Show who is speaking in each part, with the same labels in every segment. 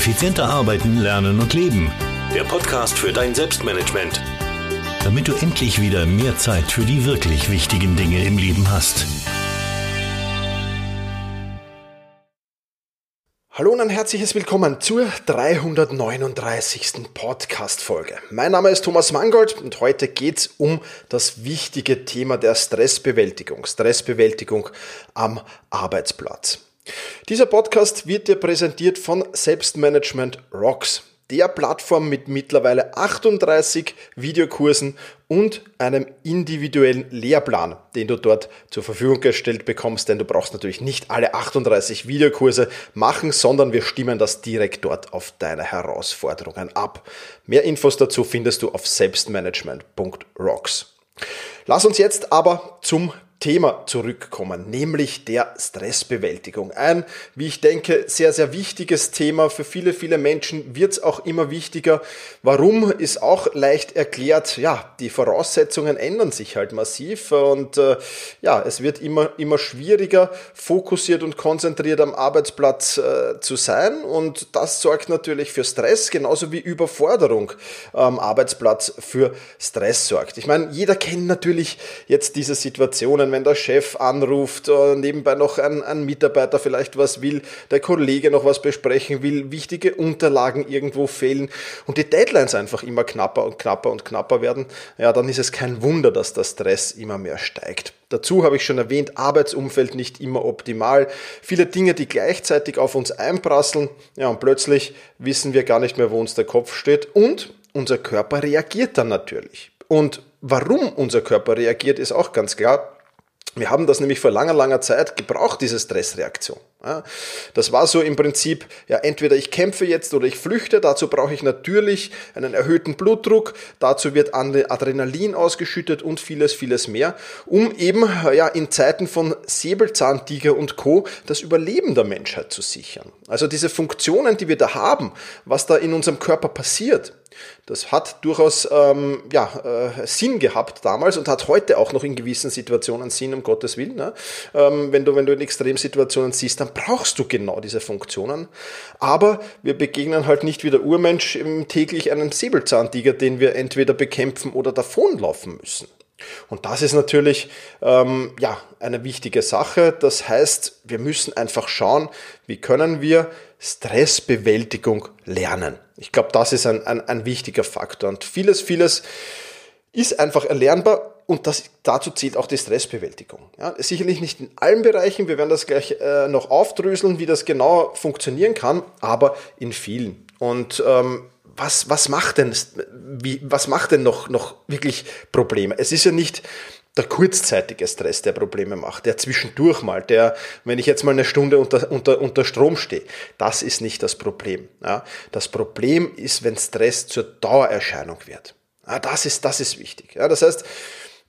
Speaker 1: Effizienter arbeiten, lernen und leben. Der Podcast für dein Selbstmanagement. Damit du endlich wieder mehr Zeit für die wirklich wichtigen Dinge im Leben hast.
Speaker 2: Hallo und ein herzliches Willkommen zur 339. Podcast-Folge. Mein Name ist Thomas Mangold und heute geht's um das wichtige Thema der Stressbewältigung. Stressbewältigung am Arbeitsplatz. Dieser Podcast wird dir präsentiert von Selbstmanagement Rocks, der Plattform mit mittlerweile 38 Videokursen und einem individuellen Lehrplan, den du dort zur Verfügung gestellt bekommst, denn du brauchst natürlich nicht alle 38 Videokurse machen, sondern wir stimmen das direkt dort auf deine Herausforderungen ab. Mehr Infos dazu findest du auf selbstmanagement.rocks. Lass uns jetzt aber zum Thema zurückkommen, nämlich der Stressbewältigung. Ein, wie ich denke, sehr, sehr wichtiges Thema. Für viele, viele Menschen wird es auch immer wichtiger. Warum ist auch leicht erklärt. Ja, die Voraussetzungen ändern sich halt massiv und äh, ja, es wird immer, immer schwieriger, fokussiert und konzentriert am Arbeitsplatz äh, zu sein und das sorgt natürlich für Stress, genauso wie Überforderung am Arbeitsplatz für Stress sorgt. Ich meine, jeder kennt natürlich jetzt diese Situationen, wenn der Chef anruft, nebenbei noch ein, ein Mitarbeiter vielleicht was will, der Kollege noch was besprechen will, wichtige Unterlagen irgendwo fehlen und die Deadlines einfach immer knapper und knapper und knapper werden, ja, dann ist es kein Wunder, dass der Stress immer mehr steigt. Dazu habe ich schon erwähnt, Arbeitsumfeld nicht immer optimal. Viele Dinge, die gleichzeitig auf uns einprasseln. Ja, und plötzlich wissen wir gar nicht mehr, wo uns der Kopf steht. Und unser Körper reagiert dann natürlich. Und warum unser Körper reagiert, ist auch ganz klar. Wir haben das nämlich vor langer, langer Zeit gebraucht, diese Stressreaktion. Das war so im Prinzip, ja, entweder ich kämpfe jetzt oder ich flüchte, dazu brauche ich natürlich einen erhöhten Blutdruck, dazu wird Adrenalin ausgeschüttet und vieles, vieles mehr, um eben, ja, in Zeiten von Säbelzahntiger und Co. das Überleben der Menschheit zu sichern. Also diese Funktionen, die wir da haben, was da in unserem Körper passiert, das hat durchaus ähm, ja, äh, Sinn gehabt damals und hat heute auch noch in gewissen Situationen Sinn, um Gottes Willen. Ne? Ähm, wenn, du, wenn du in Extremsituationen siehst, dann brauchst du genau diese Funktionen. Aber wir begegnen halt nicht wie der Urmensch täglich einem Säbelzahntiger, den wir entweder bekämpfen oder davonlaufen müssen. Und das ist natürlich ähm, ja, eine wichtige Sache. Das heißt, wir müssen einfach schauen, wie können wir Stressbewältigung lernen. Ich glaube, das ist ein, ein, ein wichtiger Faktor. Und vieles, vieles ist einfach erlernbar und das, dazu zählt auch die Stressbewältigung. Ja, sicherlich nicht in allen Bereichen, wir werden das gleich äh, noch aufdröseln, wie das genau funktionieren kann, aber in vielen. Und ähm, was, was macht denn, wie, was macht denn noch, noch wirklich Probleme? Es ist ja nicht der kurzzeitige Stress, der Probleme macht, der zwischendurch mal, der, wenn ich jetzt mal eine Stunde unter, unter, unter Strom stehe, das ist nicht das Problem. Ja. Das Problem ist, wenn Stress zur Dauererscheinung wird. Ja, das ist, das ist wichtig. Ja, das heißt,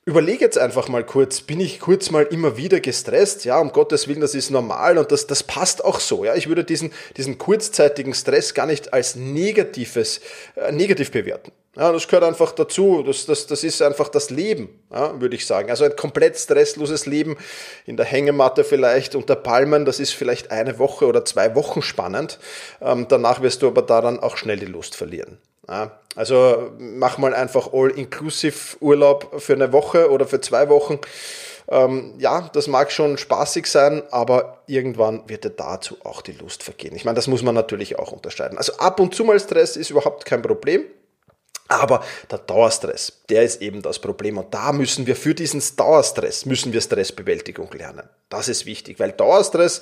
Speaker 2: Überlege jetzt einfach mal kurz, bin ich kurz mal immer wieder gestresst? Ja, um Gottes Willen, das ist normal und das, das passt auch so. Ja, ich würde diesen, diesen kurzzeitigen Stress gar nicht als negatives, äh, negativ bewerten. Ja, das gehört einfach dazu. Das, das, das ist einfach das Leben, ja, würde ich sagen. Also ein komplett stressloses Leben in der Hängematte vielleicht unter Palmen, das ist vielleicht eine Woche oder zwei Wochen spannend. Ähm, danach wirst du aber daran auch schnell die Lust verlieren. Also mach mal einfach All-Inclusive Urlaub für eine Woche oder für zwei Wochen. Ähm, ja, das mag schon spaßig sein, aber irgendwann wird dir dazu auch die Lust vergehen. Ich meine, das muss man natürlich auch unterscheiden. Also ab und zu mal Stress ist überhaupt kein Problem. Aber der Dauerstress, der ist eben das Problem. Und da müssen wir für diesen Dauerstress, müssen wir Stressbewältigung lernen. Das ist wichtig, weil Dauerstress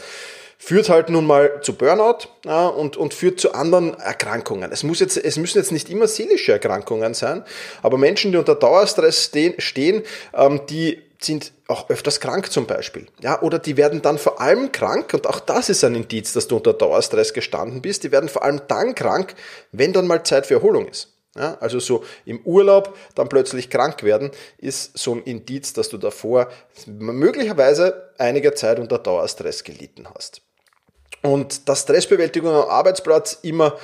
Speaker 2: führt halt nun mal zu Burnout ja, und, und führt zu anderen Erkrankungen. Es, muss jetzt, es müssen jetzt nicht immer seelische Erkrankungen sein, aber Menschen, die unter Dauerstress stehen, ähm, die sind auch öfters krank zum Beispiel. Ja, oder die werden dann vor allem krank, und auch das ist ein Indiz, dass du unter Dauerstress gestanden bist, die werden vor allem dann krank, wenn dann mal Zeit für Erholung ist. Ja, also so im Urlaub dann plötzlich krank werden, ist so ein Indiz, dass du davor möglicherweise einige Zeit unter Dauerstress gelitten hast. Und dass Stressbewältigung am Arbeitsplatz immer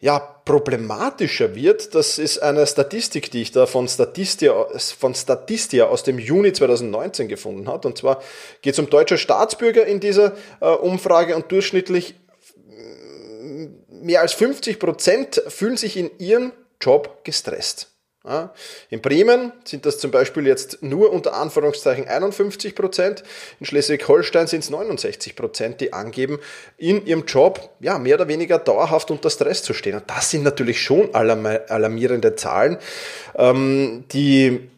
Speaker 2: ja, problematischer wird, das ist eine Statistik, die ich da von Statistia, von Statistia aus dem Juni 2019 gefunden habe. Und zwar geht es um deutsche Staatsbürger in dieser äh, Umfrage und durchschnittlich mehr als 50 Prozent fühlen sich in ihrem Job gestresst. In Bremen sind das zum Beispiel jetzt nur unter Anführungszeichen 51 Prozent. In Schleswig-Holstein sind es 69 Prozent, die angeben, in ihrem Job ja, mehr oder weniger dauerhaft unter Stress zu stehen. Und das sind natürlich schon alarmierende Zahlen, ähm, die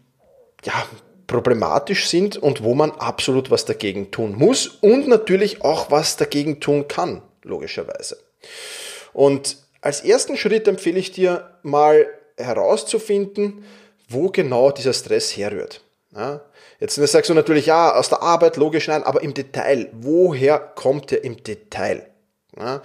Speaker 2: ja, problematisch sind und wo man absolut was dagegen tun muss und natürlich auch was dagegen tun kann, logischerweise. Und als ersten Schritt empfehle ich dir mal herauszufinden, wo genau dieser Stress herrührt. Ja, jetzt sagst du natürlich, ja, aus der Arbeit, logisch, nein, aber im Detail, woher kommt er im Detail? Ja,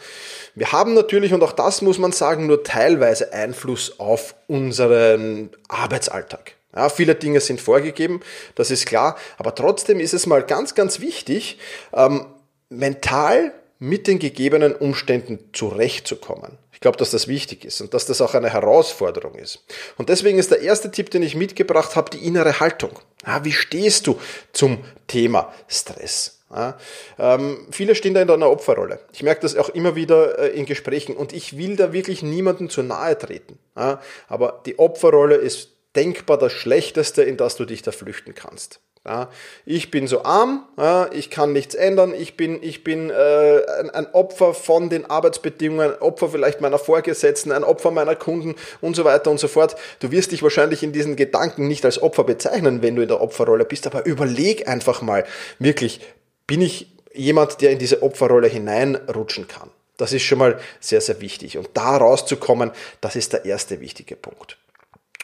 Speaker 2: wir haben natürlich, und auch das muss man sagen, nur teilweise Einfluss auf unseren Arbeitsalltag. Ja, viele Dinge sind vorgegeben, das ist klar, aber trotzdem ist es mal ganz, ganz wichtig, ähm, mental mit den gegebenen Umständen zurechtzukommen. Ich glaube, dass das wichtig ist und dass das auch eine Herausforderung ist. Und deswegen ist der erste Tipp, den ich mitgebracht habe, die innere Haltung. Ja, wie stehst du zum Thema Stress? Ja, ähm, viele stehen da in einer Opferrolle. Ich merke das auch immer wieder äh, in Gesprächen und ich will da wirklich niemandem zu nahe treten. Ja, aber die Opferrolle ist denkbar das Schlechteste, in das du dich da flüchten kannst. Ja, ich bin so arm, ja, ich kann nichts ändern, ich bin, ich bin äh, ein, ein, Opfer von den Arbeitsbedingungen, ein Opfer vielleicht meiner Vorgesetzten, ein Opfer meiner Kunden und so weiter und so fort. Du wirst dich wahrscheinlich in diesen Gedanken nicht als Opfer bezeichnen, wenn du in der Opferrolle bist, aber überleg einfach mal, wirklich, bin ich jemand, der in diese Opferrolle hineinrutschen kann? Das ist schon mal sehr, sehr wichtig. Und da rauszukommen, das ist der erste wichtige Punkt.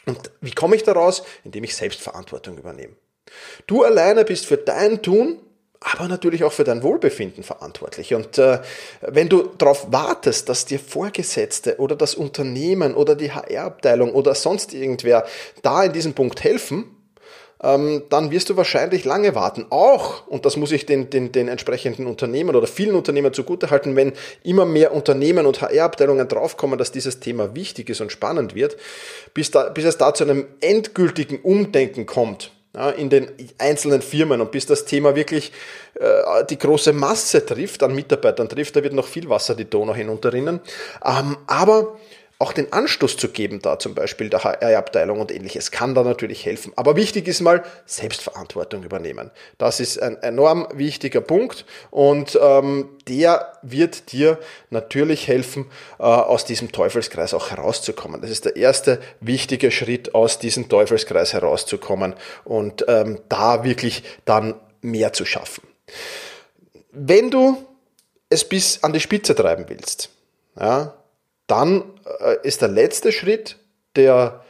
Speaker 2: Und wie komme ich daraus? Indem ich Selbstverantwortung übernehme. Du alleine bist für dein Tun, aber natürlich auch für dein Wohlbefinden verantwortlich. Und äh, wenn du darauf wartest, dass dir Vorgesetzte oder das Unternehmen oder die HR-Abteilung oder sonst irgendwer da in diesem Punkt helfen, ähm, dann wirst du wahrscheinlich lange warten. Auch, und das muss ich den, den, den entsprechenden Unternehmen oder vielen Unternehmen zugutehalten, wenn immer mehr Unternehmen und HR-Abteilungen draufkommen, dass dieses Thema wichtig ist und spannend wird, bis, da, bis es da zu einem endgültigen Umdenken kommt ja, in den einzelnen Firmen und bis das Thema wirklich äh, die große Masse trifft, an Mitarbeitern trifft, da wird noch viel Wasser die Donau hinunterrinnen. Ähm, aber auch den Anstoß zu geben, da zum Beispiel der HR-Abteilung und ähnliches, kann da natürlich helfen. Aber wichtig ist mal Selbstverantwortung übernehmen. Das ist ein enorm wichtiger Punkt und ähm, der wird dir natürlich helfen, äh, aus diesem Teufelskreis auch herauszukommen. Das ist der erste wichtige Schritt, aus diesem Teufelskreis herauszukommen und ähm, da wirklich dann mehr zu schaffen. Wenn du es bis an die Spitze treiben willst, ja, dann äh, ist der letzte Schritt der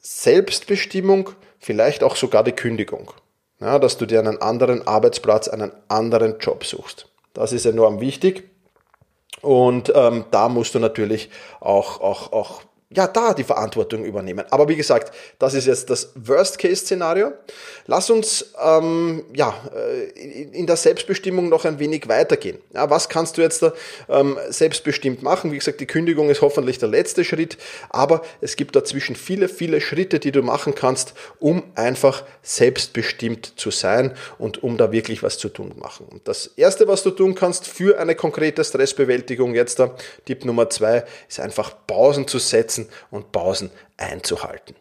Speaker 2: Selbstbestimmung vielleicht auch sogar die Kündigung. Ja, dass du dir einen anderen Arbeitsplatz, einen anderen Job suchst. Das ist enorm wichtig. Und ähm, da musst du natürlich auch, auch, auch ja, da die Verantwortung übernehmen. Aber wie gesagt, das ist jetzt das Worst-Case-Szenario. Lass uns ähm, ja, äh, in der Selbstbestimmung noch ein wenig weitergehen. Ja, was kannst du jetzt da ähm, selbstbestimmt machen? Wie gesagt, die Kündigung ist hoffentlich der letzte Schritt, aber es gibt dazwischen viele, viele Schritte, die du machen kannst, um einfach selbstbestimmt zu sein und um da wirklich was zu tun machen. Und das Erste, was du tun kannst für eine konkrete Stressbewältigung jetzt da, Tipp Nummer zwei, ist einfach Pausen zu setzen setzen und Pausen einzuhalten.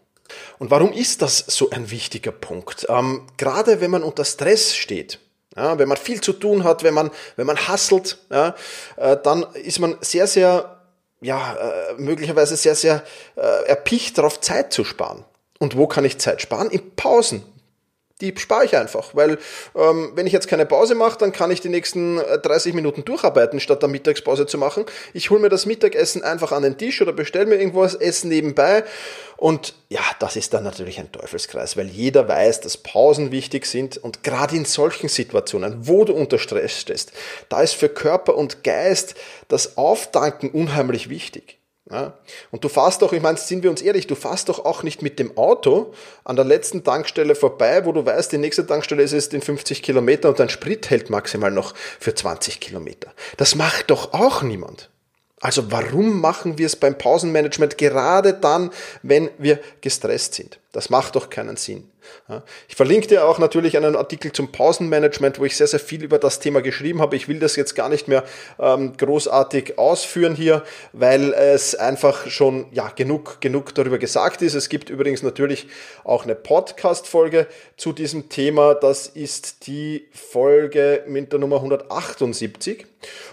Speaker 2: Und warum ist das so ein wichtiger Punkt? Ähm, gerade wenn man unter Stress steht, ja, wenn man viel zu tun hat, wenn man, wenn man hasselt, ja, äh, dann ist man sehr, sehr, ja, äh, möglicherweise sehr, sehr äh, erpicht darauf, Zeit zu sparen. Und wo kann ich Zeit sparen? In Pausen, die spare ich einfach, weil ähm, wenn ich jetzt keine Pause mache, dann kann ich die nächsten 30 äh, Minuten durcharbeiten, statt der Mittagspause zu machen. Ich hole mir das Mittagessen einfach an den Tisch oder bestelle mir irgendwas Essen nebenbei und ja, das ist dann natürlich ein Teufelskreis, weil jeder weiß, dass Pausen wichtig sind und gerade in solchen Situationen, wo du unter Stress stehst, da ist für Körper und Geist das Auftanken unheimlich wichtig. Ja? Und du fährst doch, ich meine, sind wir uns ehrlich, du fährst doch auch nicht mit dem Auto an der letzten Tankstelle vorbei, wo du weißt, die nächste Tankstelle ist es in 50 Kilometern und dein Sprit hält maximal noch für 20 Kilometer. Das macht doch auch niemand. Also warum machen wir es beim Pausenmanagement gerade dann, wenn wir gestresst sind? Das macht doch keinen Sinn. Ich verlinke dir auch natürlich einen Artikel zum Pausenmanagement, wo ich sehr, sehr viel über das Thema geschrieben habe. Ich will das jetzt gar nicht mehr ähm, großartig ausführen hier, weil es einfach schon ja, genug, genug darüber gesagt ist. Es gibt übrigens natürlich auch eine Podcast-Folge zu diesem Thema. Das ist die Folge mit der Nummer 178.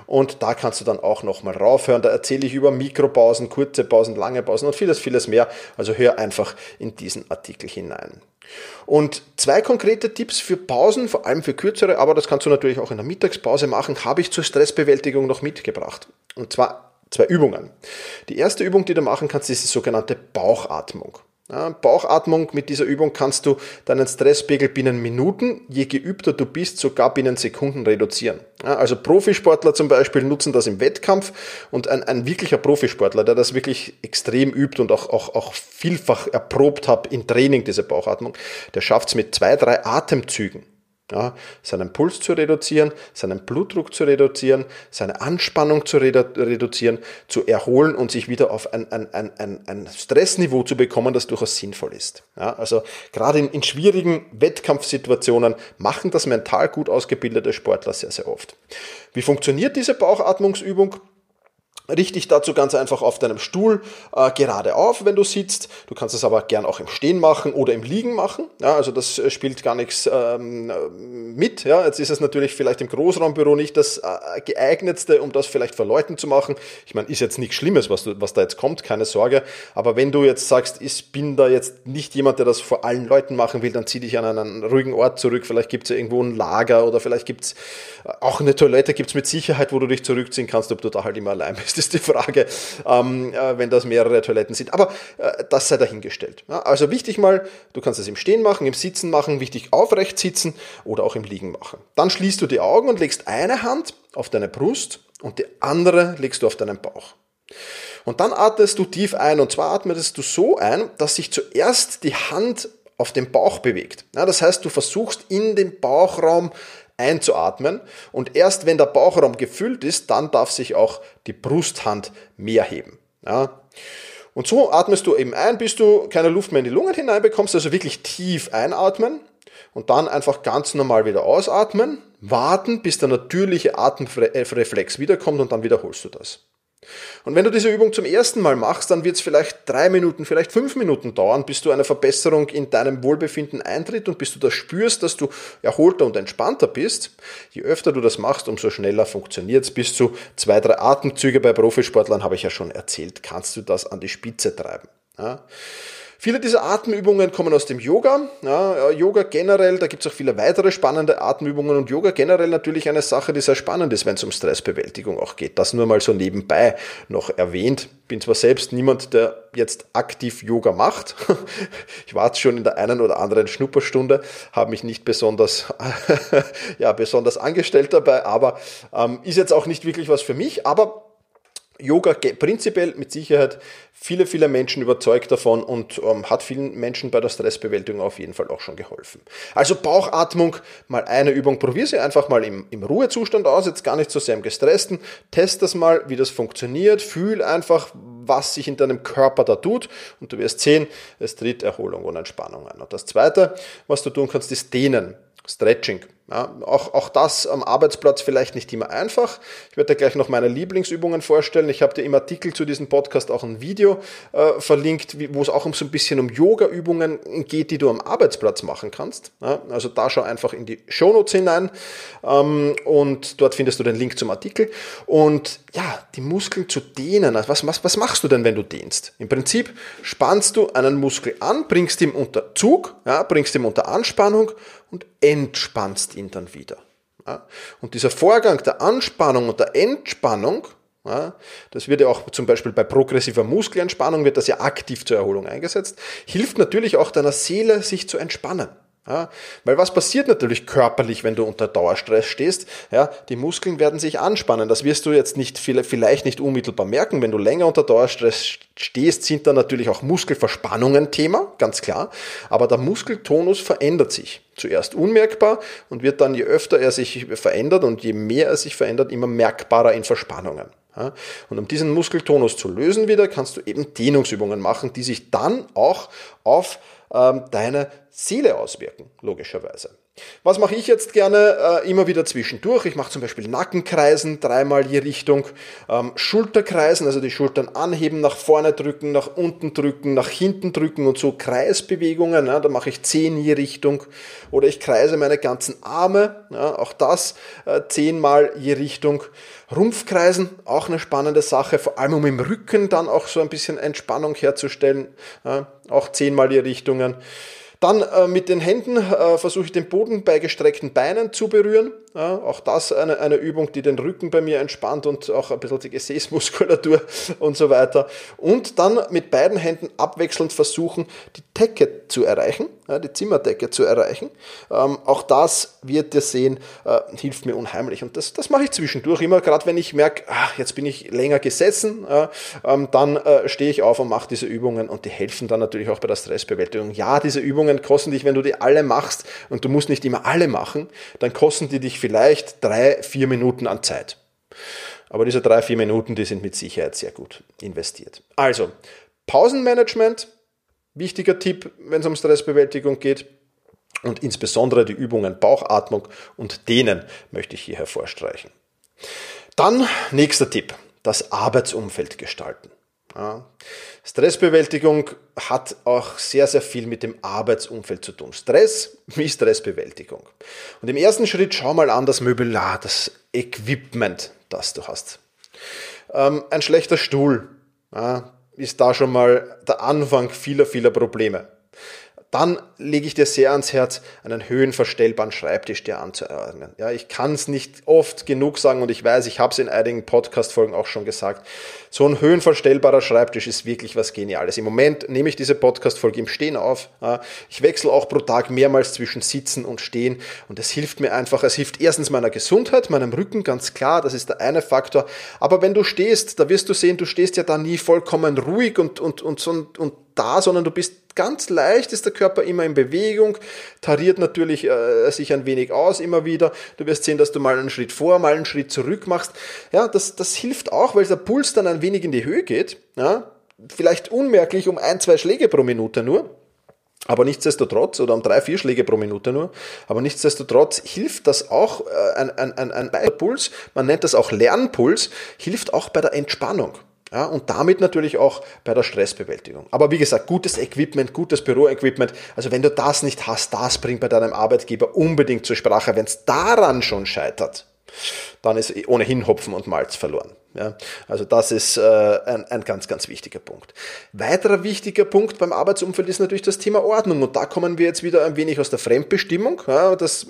Speaker 2: Und da kannst du dann auch nochmal raufhören. Da erzähle ich über Mikropausen, kurze Pausen, lange Pausen und vieles, vieles mehr. Also hör einfach in diesen Artikel hinein. Und zwei konkrete Tipps für Pausen, vor allem für kürzere, aber das kannst du natürlich auch in der Mittagspause machen, habe ich zur Stressbewältigung noch mitgebracht. Und zwar zwei Übungen. Die erste Übung, die du machen kannst, ist die sogenannte Bauchatmung. Bauchatmung, mit dieser Übung kannst du deinen Stresspegel binnen Minuten, je geübter du bist, sogar binnen Sekunden reduzieren. Also Profisportler zum Beispiel nutzen das im Wettkampf und ein, ein wirklicher Profisportler, der das wirklich extrem übt und auch, auch, auch vielfach erprobt hat in Training, diese Bauchatmung, der schafft es mit zwei, drei Atemzügen ja, seinen Puls zu reduzieren, seinen Blutdruck zu reduzieren, seine Anspannung zu redu reduzieren, zu erholen und sich wieder auf ein, ein, ein, ein, Stressniveau zu bekommen, das durchaus sinnvoll ist. Ja, also gerade in, in schwierigen Wettkampfsituationen machen das mental gut ausgebildete Sportler sehr, sehr oft. Wie funktioniert diese Bauchatmungsübung? Richte dich dazu ganz einfach auf deinem Stuhl äh, gerade auf, wenn du sitzt. Du kannst es aber gern auch im Stehen machen oder im Liegen machen. Ja, also das äh, spielt gar nichts ähm, mit. Ja, jetzt ist es natürlich vielleicht im Großraumbüro nicht das äh, geeignetste, um das vielleicht vor Leuten zu machen. Ich meine, ist jetzt nichts Schlimmes, was, du, was da jetzt kommt, keine Sorge. Aber wenn du jetzt sagst, ich bin da jetzt nicht jemand, der das vor allen Leuten machen will, dann zieh dich an einen ruhigen Ort zurück. Vielleicht gibt es ja irgendwo ein Lager oder vielleicht gibt es äh, auch eine Toilette, gibt es mit Sicherheit, wo du dich zurückziehen kannst, ob du da halt immer allein bist ist die Frage, ähm, äh, wenn das mehrere Toiletten sind. Aber äh, das sei dahingestellt. Ja, also wichtig mal, du kannst es im Stehen machen, im Sitzen machen, wichtig aufrecht sitzen oder auch im Liegen machen. Dann schließt du die Augen und legst eine Hand auf deine Brust und die andere legst du auf deinen Bauch. Und dann atmest du tief ein und zwar atmest du so ein, dass sich zuerst die Hand auf den Bauch bewegt. Ja, das heißt, du versuchst in den Bauchraum einzuatmen und erst wenn der Bauchraum gefüllt ist, dann darf sich auch die Brusthand mehr heben. Ja. Und so atmest du eben ein, bis du keine Luft mehr in die Lungen hineinbekommst, also wirklich tief einatmen und dann einfach ganz normal wieder ausatmen, warten, bis der natürliche Atemreflex wiederkommt und dann wiederholst du das. Und wenn du diese Übung zum ersten Mal machst, dann wird es vielleicht drei Minuten, vielleicht fünf Minuten dauern, bis du eine Verbesserung in deinem Wohlbefinden eintritt und bis du das spürst, dass du erholter und entspannter bist. Je öfter du das machst, umso schneller funktioniert es. Bis zu zwei, drei Atemzüge bei Profisportlern, habe ich ja schon erzählt, kannst du das an die Spitze treiben. Ja. Viele dieser Atemübungen kommen aus dem Yoga. Ja, Yoga generell, da gibt es auch viele weitere spannende Atemübungen und Yoga generell natürlich eine Sache, die sehr spannend ist, wenn es um Stressbewältigung auch geht. Das nur mal so nebenbei noch erwähnt. Bin zwar selbst niemand, der jetzt aktiv Yoga macht. Ich war schon in der einen oder anderen Schnupperstunde, habe mich nicht besonders, ja, besonders angestellt dabei, aber ähm, ist jetzt auch nicht wirklich was für mich. Aber Yoga prinzipiell mit Sicherheit viele, viele Menschen überzeugt davon und ähm, hat vielen Menschen bei der Stressbewältigung auf jeden Fall auch schon geholfen. Also Bauchatmung, mal eine Übung, probier sie einfach mal im, im Ruhezustand aus, jetzt gar nicht so sehr im gestressten. Test das mal, wie das funktioniert, fühl einfach, was sich in deinem Körper da tut und du wirst sehen, es tritt Erholung und Entspannung ein. Und das zweite, was du tun kannst, ist dehnen, Stretching. Ja, auch, auch das am Arbeitsplatz vielleicht nicht immer einfach. Ich werde dir gleich noch meine Lieblingsübungen vorstellen. Ich habe dir im Artikel zu diesem Podcast auch ein Video äh, verlinkt, wo es auch um so ein bisschen um Yoga-Übungen geht, die du am Arbeitsplatz machen kannst. Ja, also da schau einfach in die Shownotes hinein ähm, und dort findest du den Link zum Artikel. Und ja, die Muskeln zu dehnen. Also was, was, was machst du denn, wenn du dehnst? Im Prinzip spannst du einen Muskel an, bringst ihn unter Zug, ja, bringst ihn unter Anspannung und entspannst ihn dann wieder. Und dieser Vorgang der Anspannung und der Entspannung, das wird ja auch zum Beispiel bei progressiver Muskelentspannung, wird das ja aktiv zur Erholung eingesetzt, hilft natürlich auch deiner Seele, sich zu entspannen. Ja, weil was passiert natürlich körperlich, wenn du unter Dauerstress stehst? Ja, die Muskeln werden sich anspannen. Das wirst du jetzt nicht vielleicht nicht unmittelbar merken. Wenn du länger unter Dauerstress stehst, sind dann natürlich auch Muskelverspannungen Thema, ganz klar. Aber der Muskeltonus verändert sich. Zuerst unmerkbar und wird dann, je öfter er sich verändert und je mehr er sich verändert, immer merkbarer in Verspannungen. Und um diesen Muskeltonus zu lösen wieder, kannst du eben Dehnungsübungen machen, die sich dann auch auf ähm, deine Seele auswirken, logischerweise. Was mache ich jetzt gerne? Äh, immer wieder zwischendurch. Ich mache zum Beispiel Nackenkreisen, dreimal je Richtung. Ähm, Schulterkreisen, also die Schultern anheben, nach vorne drücken, nach unten drücken, nach hinten drücken und so Kreisbewegungen. Ja, da mache ich zehn je Richtung. Oder ich kreise meine ganzen Arme, ja, auch das äh, zehnmal je Richtung. Rumpfkreisen, auch eine spannende Sache, vor allem um im Rücken dann auch so ein bisschen Entspannung herzustellen. Ja, auch zehnmal je Richtungen. Dann äh, mit den Händen äh, versuche ich den Boden bei gestreckten Beinen zu berühren. Ja, auch das eine, eine Übung, die den Rücken bei mir entspannt und auch ein bisschen die Gesäßmuskulatur und so weiter. Und dann mit beiden Händen abwechselnd versuchen, die Decke zu erreichen, ja, die Zimmerdecke zu erreichen. Ähm, auch das wird ihr sehen, äh, hilft mir unheimlich. Und das, das mache ich zwischendurch immer, gerade wenn ich merke, ach, jetzt bin ich länger gesessen, ähm, dann äh, stehe ich auf und mache diese Übungen und die helfen dann natürlich auch bei der Stressbewältigung. Ja, diese Übungen kosten dich, wenn du die alle machst und du musst nicht immer alle machen, dann kosten die dich vielleicht drei, vier Minuten an Zeit. Aber diese drei, vier Minuten, die sind mit Sicherheit sehr gut investiert. Also, Pausenmanagement, wichtiger Tipp, wenn es um Stressbewältigung geht. Und insbesondere die Übungen Bauchatmung und Dehnen möchte ich hier hervorstreichen. Dann nächster Tipp, das Arbeitsumfeld gestalten. Stressbewältigung hat auch sehr, sehr viel mit dem Arbeitsumfeld zu tun. Stress wie Stressbewältigung. Und im ersten Schritt schau mal an das Möbelar, das Equipment, das du hast. Ähm, ein schlechter Stuhl ist da schon mal der Anfang vieler, vieler Probleme dann lege ich dir sehr ans Herz, einen höhenverstellbaren Schreibtisch dir anzuordnen. Ja, ich kann es nicht oft genug sagen und ich weiß, ich habe es in einigen Podcast-Folgen auch schon gesagt. So ein höhenverstellbarer Schreibtisch ist wirklich was Geniales. Im Moment nehme ich diese Podcast-Folge im Stehen auf. Ich wechsle auch pro Tag mehrmals zwischen Sitzen und Stehen und es hilft mir einfach. Es hilft erstens meiner Gesundheit, meinem Rücken, ganz klar, das ist der eine Faktor. Aber wenn du stehst, da wirst du sehen, du stehst ja da nie vollkommen ruhig und, und, und, und, und da, sondern du bist ganz leicht, ist der Körper immer in Bewegung, tariert natürlich äh, sich ein wenig aus immer wieder. Du wirst sehen, dass du mal einen Schritt vor, mal einen Schritt zurück machst. Ja, das, das hilft auch, weil der Puls dann ein wenig in die Höhe geht. Ja, vielleicht unmerklich um ein, zwei Schläge pro Minute nur. Aber nichtsdestotrotz, oder um drei, vier Schläge pro Minute nur, aber nichtsdestotrotz hilft das auch, äh, ein, ein, ein, ein Puls, man nennt das auch Lernpuls, hilft auch bei der Entspannung. Ja, und damit natürlich auch bei der Stressbewältigung. Aber wie gesagt, gutes Equipment, gutes Büroequipment. Also wenn du das nicht hast, das bringt bei deinem Arbeitgeber unbedingt zur Sprache. Wenn es daran schon scheitert, dann ist ohnehin Hopfen und Malz verloren. Ja, also das ist äh, ein, ein ganz, ganz wichtiger Punkt. Weiterer wichtiger Punkt beim Arbeitsumfeld ist natürlich das Thema Ordnung. Und da kommen wir jetzt wieder ein wenig aus der Fremdbestimmung. Ja, das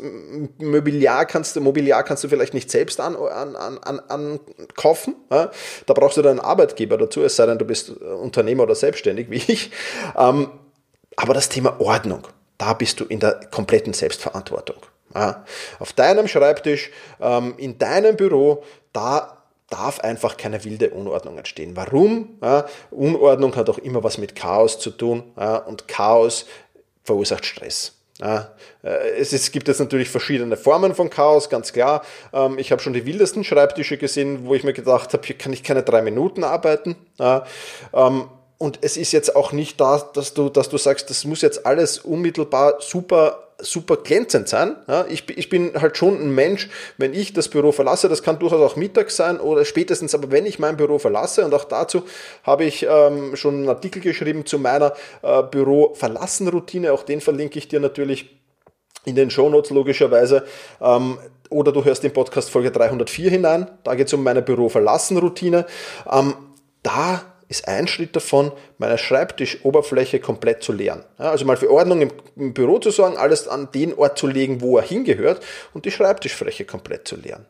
Speaker 2: Mobiliar kannst du, Mobiliar kannst du vielleicht nicht selbst an, an, an, ankaufen. Ja, da brauchst du deinen Arbeitgeber dazu, es sei denn, du bist Unternehmer oder selbstständig wie ich. Ähm, aber das Thema Ordnung, da bist du in der kompletten Selbstverantwortung. Auf deinem Schreibtisch, ähm, in deinem Büro, da darf einfach keine wilde Unordnung entstehen. Warum? Unordnung hat auch immer was mit Chaos zu tun und Chaos verursacht Stress. Ja, äh, es, ist, gibt jetzt natürlich verschiedene Formen von Chaos, ganz klar. Ähm, ich habe schon die wildesten Schreibtische gesehen, wo ich mir gedacht habe, hier kann ich keine drei Minuten arbeiten. Ähm, und es ist jetzt auch nicht da, dass du, dass du sagst, das muss jetzt alles unmittelbar super super glänzend sein. Ja, ich, ich bin halt schon ein Mensch, wenn ich das Büro verlasse, das kann durchaus auch mittags sein oder spätestens, aber wenn ich mein Büro verlasse, und auch dazu habe ich ähm, schon einen Artikel geschrieben zu meiner äh, Büro-Verlassen-Routine, auch den verlinke ich dir natürlich in den Shownotes logischerweise. Ähm, oder du hörst den Podcast Folge 304 hinein, da geht es um meine Büro-Verlassen-Routine. Ähm, da ist ein Schritt davon, meine Schreibtischoberfläche komplett zu leeren. Ja, also mal für Ordnung im, im, Büro zu sorgen, alles an den Ort zu legen, wo er hingehört und die Schreibtischfläche komplett zu leeren.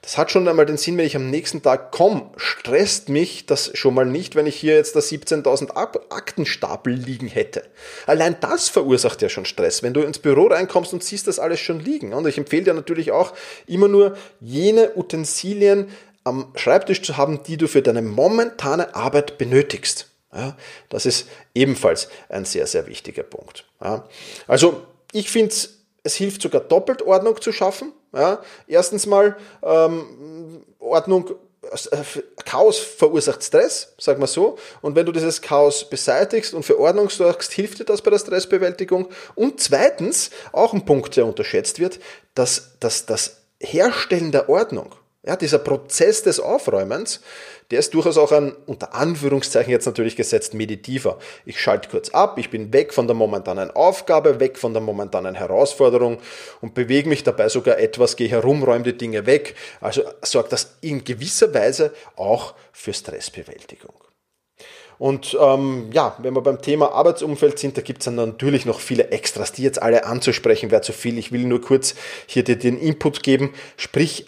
Speaker 2: Das hat schon einmal den Sinn, wenn ich am nächsten Tag komme, stresst mich das schon mal nicht, wenn ich hier jetzt da 17.000 Aktenstapel liegen hätte. Allein das verursacht ja schon Stress, wenn du ins Büro reinkommst und siehst das alles schon liegen. Und ich empfehle dir natürlich auch immer nur jene Utensilien am Schreibtisch zu haben, die du für deine momentane Arbeit benötigst. Ja, das ist ebenfalls ein sehr, sehr wichtiger Punkt. Ja, also ich finde, es hilft sogar doppelt Ordnung zu schaffen. Ja, erstens mal ähm, Ordnung Chaos verursacht Stress, sag mal so. Und wenn du dieses Chaos beseitigst und für Ordnung sorgst, hilft dir das bei der Stressbewältigung. Und zweitens, auch ein Punkt, der unterschätzt wird, dass, dass das Herstellen der Ordnung, ja, dieser Prozess des Aufräumens, der ist durchaus auch ein, unter Anführungszeichen jetzt natürlich gesetzt, meditiver. Ich schalte kurz ab, ich bin weg von der momentanen Aufgabe, weg von der momentanen Herausforderung und bewege mich dabei sogar etwas, gehe herum, räume die Dinge weg. Also sorgt das in gewisser Weise auch für Stressbewältigung. Und ähm, ja, wenn wir beim Thema Arbeitsumfeld sind, da gibt es dann natürlich noch viele Extras, die jetzt alle anzusprechen wäre zu viel. Ich will nur kurz hier dir den Input geben. Sprich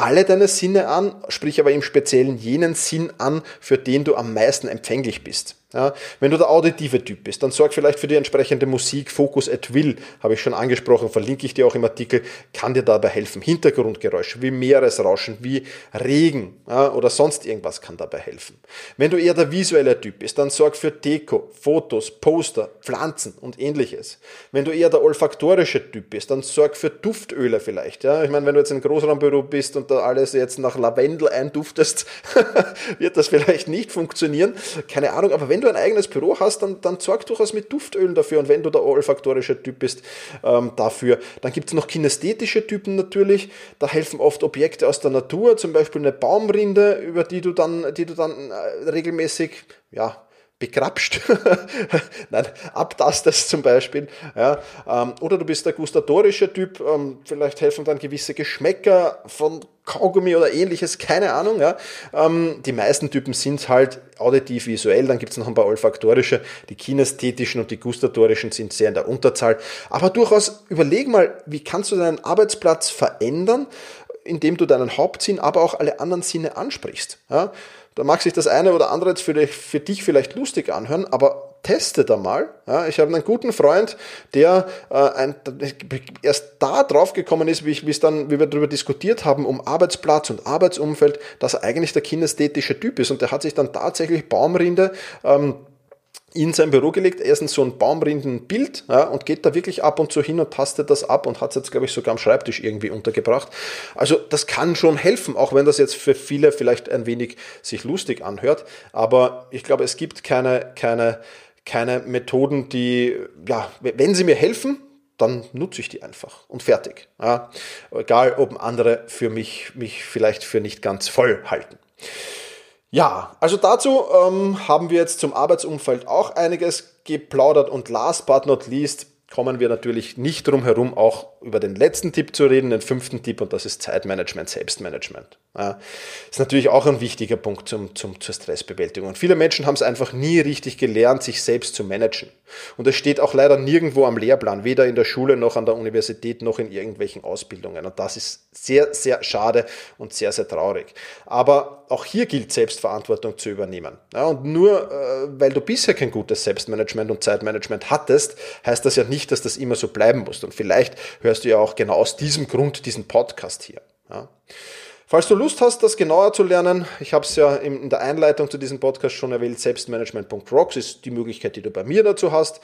Speaker 2: alle deine Sinne an, sprich aber im Speziellen jenen Sinn an, für den du am meisten empfänglich bist. Ja, wenn du der auditive Typ bist, dann sorg vielleicht für die entsprechende Musik. Focus at Will, habe ich schon angesprochen, verlinke ich dir auch im Artikel, kann dir dabei helfen. Hintergrundgeräusche wie Meeresrauschen, wie Regen ja, oder sonst irgendwas kann dabei helfen. Wenn du eher der visuelle Typ bist, dann sorg für Deko, Fotos, Poster, Pflanzen und ähnliches. Wenn du eher der olfaktorische Typ bist, dann sorg für Duftöle vielleicht. Ja. Ich meine, wenn du jetzt in einem Großraumbüro bist und da alles jetzt nach Lavendel einduftest, wird das vielleicht nicht funktionieren. Keine Ahnung, aber wenn wenn du ein eigenes Büro hast, dann, dann sorg durchaus mit Duftölen dafür. Und wenn du der olfaktorische Typ bist, ähm, dafür. Dann gibt es noch kinästhetische Typen natürlich. Da helfen oft Objekte aus der Natur, zum Beispiel eine Baumrinde, über die du dann, die du dann äh, regelmäßig, ja, begrapscht, nein, abtastest zum Beispiel, ja, ähm, oder du bist der gustatorische Typ, ähm, vielleicht helfen dann gewisse Geschmäcker von Kaugummi oder ähnliches, keine Ahnung, ja. Ähm, die meisten Typen sind halt auditiv visuell, dann gibt es noch ein paar olfaktorische, die kinästhetischen und die gustatorischen sind sehr in der Unterzahl, aber durchaus überleg mal, wie kannst du deinen Arbeitsplatz verändern, indem du deinen Hauptsinn, aber auch alle anderen Sinne ansprichst, ja. Da mag sich das eine oder andere jetzt für dich, für dich vielleicht lustig anhören, aber teste da mal. Ja, ich habe einen guten Freund, der äh, ein, erst da drauf gekommen ist, wie, ich, dann, wie wir darüber diskutiert haben, um Arbeitsplatz und Arbeitsumfeld, dass er eigentlich der kinästhetische Typ ist. Und der hat sich dann tatsächlich Baumrinde ähm, in sein Büro gelegt, erstens so ein Baumrindenbild ja, und geht da wirklich ab und zu hin und tastet das ab und hat es jetzt, glaube ich, sogar am Schreibtisch irgendwie untergebracht. Also das kann schon helfen, auch wenn das jetzt für viele vielleicht ein wenig sich lustig anhört. Aber ich glaube, es gibt keine, keine, keine Methoden, die, ja, wenn sie mir helfen, dann nutze ich die einfach und fertig. Ja. Egal, ob andere für mich, mich vielleicht für nicht ganz voll halten. Ja, also dazu ähm, haben wir jetzt zum Arbeitsumfeld auch einiges geplaudert und last but not least kommen wir natürlich nicht drum herum, auch über den letzten Tipp zu reden, den fünften Tipp, und das ist Zeitmanagement, Selbstmanagement. Ja, ist natürlich auch ein wichtiger Punkt zum, zum, zur Stressbewältigung. Und viele Menschen haben es einfach nie richtig gelernt, sich selbst zu managen. Und es steht auch leider nirgendwo am Lehrplan, weder in der Schule noch an der Universität noch in irgendwelchen Ausbildungen. Und das ist sehr, sehr schade und sehr, sehr traurig. Aber auch hier gilt Selbstverantwortung zu übernehmen. Ja, und nur äh, weil du bisher kein gutes Selbstmanagement und Zeitmanagement hattest, heißt das ja nicht, dass das immer so bleiben muss. Und vielleicht hörst du ja auch genau aus diesem Grund diesen Podcast hier. Ja. Falls du Lust hast, das genauer zu lernen, ich habe es ja in der Einleitung zu diesem Podcast schon erwähnt, selbstmanagement.rocks ist die Möglichkeit, die du bei mir dazu hast.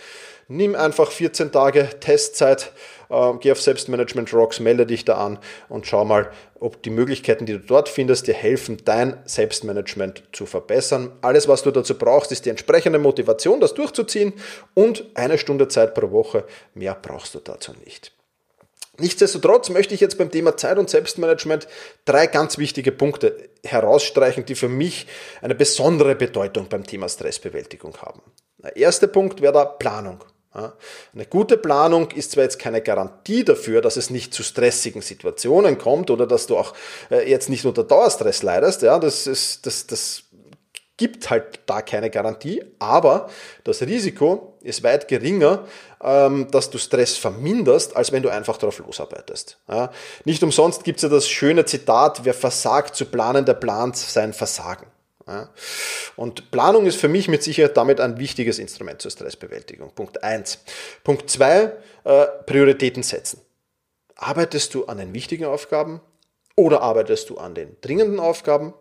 Speaker 2: Nimm einfach 14 Tage Testzeit, äh, geh auf Selbstmanagement Rocks, melde dich da an und schau mal, ob die Möglichkeiten, die du dort findest, dir helfen, dein Selbstmanagement zu verbessern. Alles, was du dazu brauchst, ist die entsprechende Motivation, das durchzuziehen und eine Stunde Zeit pro Woche. Mehr brauchst du dazu nicht. Nichtsdestotrotz möchte ich jetzt beim Thema Zeit- und Selbstmanagement drei ganz wichtige Punkte herausstreichen, die für mich eine besondere Bedeutung beim Thema Stressbewältigung haben. Der erste Punkt wäre da Planung. Eine gute Planung ist zwar jetzt keine Garantie dafür, dass es nicht zu stressigen Situationen kommt oder dass du auch äh, jetzt nicht unter Dauerstress leidest. Ja, das, ist, das, das gibt halt da keine Garantie, aber das Risiko ist weit geringer, dass du Stress verminderst, als wenn du einfach darauf losarbeitest. Nicht umsonst gibt es ja das schöne Zitat, wer versagt zu planen, der plant sein Versagen. Und Planung ist für mich mit Sicherheit damit ein wichtiges Instrument zur Stressbewältigung. Punkt eins. Punkt zwei: äh, Prioritäten setzen. Arbeitest du an den wichtigen Aufgaben oder arbeitest du an den dringenden Aufgaben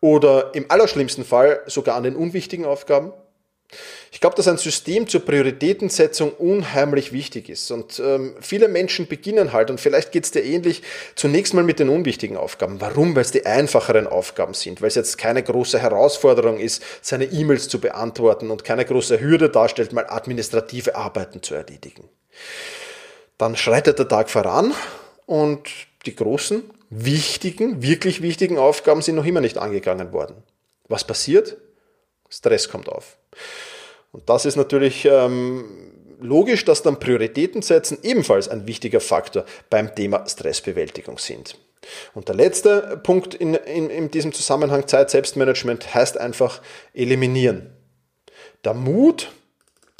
Speaker 2: oder im allerschlimmsten Fall sogar an den unwichtigen Aufgaben? Ich glaube, dass ein System zur Prioritätensetzung unheimlich wichtig ist. Und ähm, viele Menschen beginnen halt, und vielleicht geht es dir ähnlich, zunächst mal mit den unwichtigen Aufgaben. Warum? Weil es die einfacheren Aufgaben sind, weil es jetzt keine große Herausforderung ist, seine E-Mails zu beantworten und keine große Hürde darstellt, mal administrative Arbeiten zu erledigen. Dann schreitet der Tag voran und die großen, wichtigen, wirklich wichtigen Aufgaben sind noch immer nicht angegangen worden. Was passiert? Stress kommt auf. Und das ist natürlich ähm, logisch, dass dann Prioritäten setzen ebenfalls ein wichtiger Faktor beim Thema Stressbewältigung sind. Und der letzte Punkt in, in, in diesem Zusammenhang Zeit-Selbstmanagement heißt einfach eliminieren. Der Mut,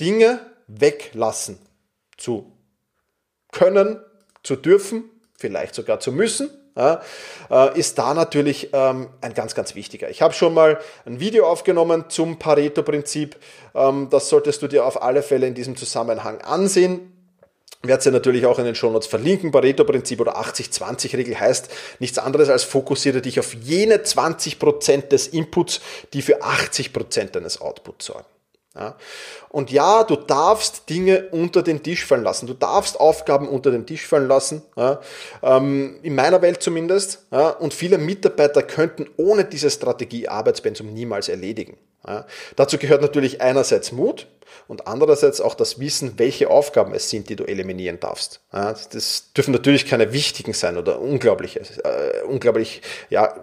Speaker 2: Dinge weglassen zu können, zu dürfen, vielleicht sogar zu müssen, ja, äh, ist da natürlich ähm, ein ganz, ganz wichtiger. Ich habe schon mal ein Video aufgenommen zum Pareto-Prinzip. Ähm, das solltest du dir auf alle Fälle in diesem Zusammenhang ansehen. Ich werde sie natürlich auch in den Shownotes verlinken. Pareto-Prinzip oder 80-20-Regel heißt nichts anderes als fokussiere dich auf jene 20% des Inputs, die für 80% deines Outputs sorgen. Ja. Und ja, du darfst Dinge unter den Tisch fallen lassen. Du darfst Aufgaben unter den Tisch fallen lassen. Ja. Ähm, in meiner Welt zumindest. Ja. Und viele Mitarbeiter könnten ohne diese Strategie Arbeitspensum niemals erledigen. Dazu gehört natürlich einerseits Mut und andererseits auch das Wissen, welche Aufgaben es sind, die du eliminieren darfst. das dürfen natürlich keine wichtigen sein oder unglaubliche, äh, unglaublich, ja,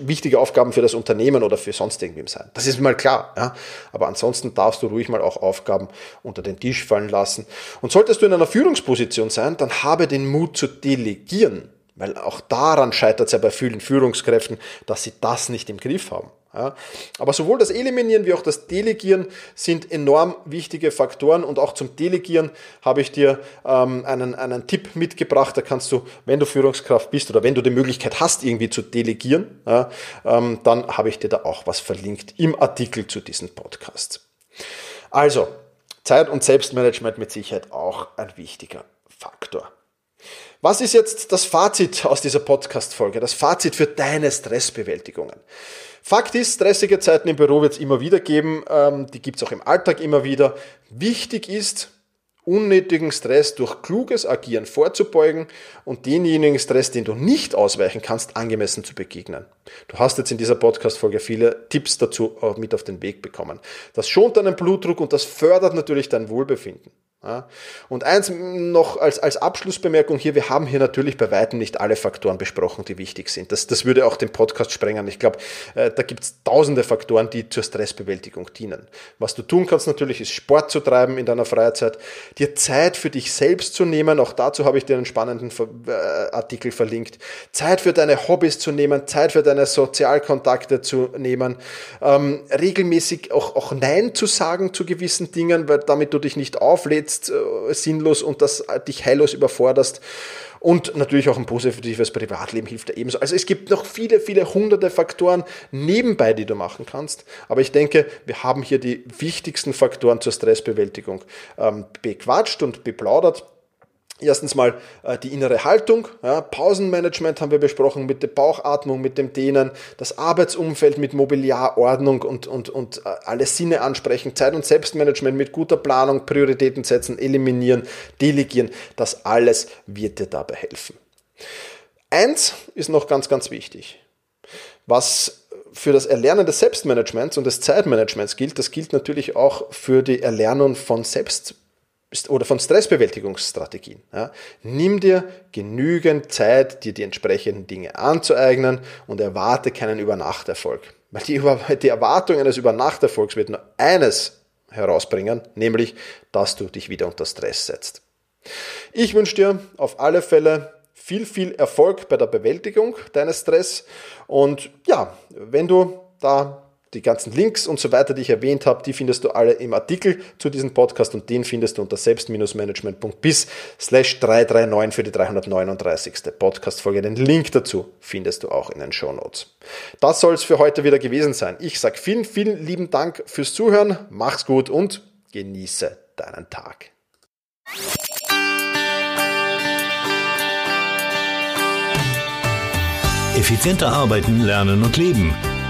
Speaker 2: wichtige Aufgaben für das Unternehmen oder für sonst irgendwem sein. Das ist mal klar. Ja? Aber ansonsten darfst du ruhig mal auch Aufgaben unter den Tisch fallen lassen. Und solltest du in einer Führungsposition sein, dann habe den Mut zu delegieren. Weil auch daran scheitert es ja bei vielen Führungskräften, dass sie das nicht im Griff haben. Ja, aber sowohl das Eliminieren wie auch das Delegieren sind enorm wichtige Faktoren und auch zum Delegieren habe ich dir ähm, einen, einen Tipp mitgebracht. Da kannst du, wenn du Führungskraft bist oder wenn du die Möglichkeit hast, irgendwie zu delegieren, ja, ähm, dann habe ich dir da auch was verlinkt im Artikel zu diesem Podcast. Also, Zeit- und Selbstmanagement mit Sicherheit auch ein wichtiger Faktor. Was ist jetzt das Fazit aus dieser Podcast-Folge? Das Fazit für deine Stressbewältigungen? Fakt ist, stressige Zeiten im Büro wird es immer wieder geben, ähm, die gibt es auch im Alltag immer wieder. Wichtig ist, unnötigen Stress durch kluges Agieren vorzubeugen und denjenigen Stress, den du nicht ausweichen kannst, angemessen zu begegnen. Du hast jetzt in dieser Podcast-Folge viele Tipps dazu mit auf den Weg bekommen. Das schont deinen Blutdruck und das fördert natürlich dein Wohlbefinden. Ja. Und eins noch als, als Abschlussbemerkung hier, wir haben hier natürlich bei weitem nicht alle Faktoren besprochen, die wichtig sind. Das, das würde auch den Podcast sprengen. Ich glaube, äh, da gibt es tausende Faktoren, die zur Stressbewältigung dienen. Was du tun kannst natürlich, ist Sport zu treiben in deiner Freizeit, dir Zeit für dich selbst zu nehmen, auch dazu habe ich dir einen spannenden äh, Artikel verlinkt, Zeit für deine Hobbys zu nehmen, Zeit für deine Sozialkontakte zu nehmen, ähm, regelmäßig auch, auch Nein zu sagen zu gewissen Dingen, weil damit du dich nicht auflädst, jetzt äh, sinnlos und das äh, dich heillos überforderst. Und natürlich auch ein positives Privatleben hilft dir ebenso. Also es gibt noch viele, viele hunderte Faktoren nebenbei, die du machen kannst. Aber ich denke, wir haben hier die wichtigsten Faktoren zur Stressbewältigung ähm, bequatscht und beplaudert. Erstens mal äh, die innere Haltung, ja, Pausenmanagement haben wir besprochen mit der Bauchatmung, mit dem Dehnen, das Arbeitsumfeld mit Mobiliar, Ordnung und, und, und äh, alle Sinne ansprechen, Zeit- und Selbstmanagement mit guter Planung, Prioritäten setzen, eliminieren, delegieren, das alles wird dir dabei helfen. Eins ist noch ganz, ganz wichtig. Was für das Erlernen des Selbstmanagements und des Zeitmanagements gilt, das gilt natürlich auch für die Erlernung von Selbst oder von Stressbewältigungsstrategien. Ja. Nimm dir genügend Zeit, dir die entsprechenden Dinge anzueignen und erwarte keinen Übernachterfolg. Weil die, die Erwartung eines Übernachterfolgs wird nur eines herausbringen, nämlich, dass du dich wieder unter Stress setzt. Ich wünsche dir auf alle Fälle viel, viel Erfolg bei der Bewältigung deines Stress und ja, wenn du da die ganzen Links und so weiter, die ich erwähnt habe, die findest du alle im Artikel zu diesem Podcast und den findest du unter selbst-management.bis slash 339 für die 339. Podcast-Folge. Den Link dazu findest du auch in den Show Notes. Das soll es für heute wieder gewesen sein. Ich sage vielen, vielen lieben Dank fürs Zuhören. Mach's gut und genieße deinen Tag.
Speaker 1: Effizienter arbeiten, lernen und leben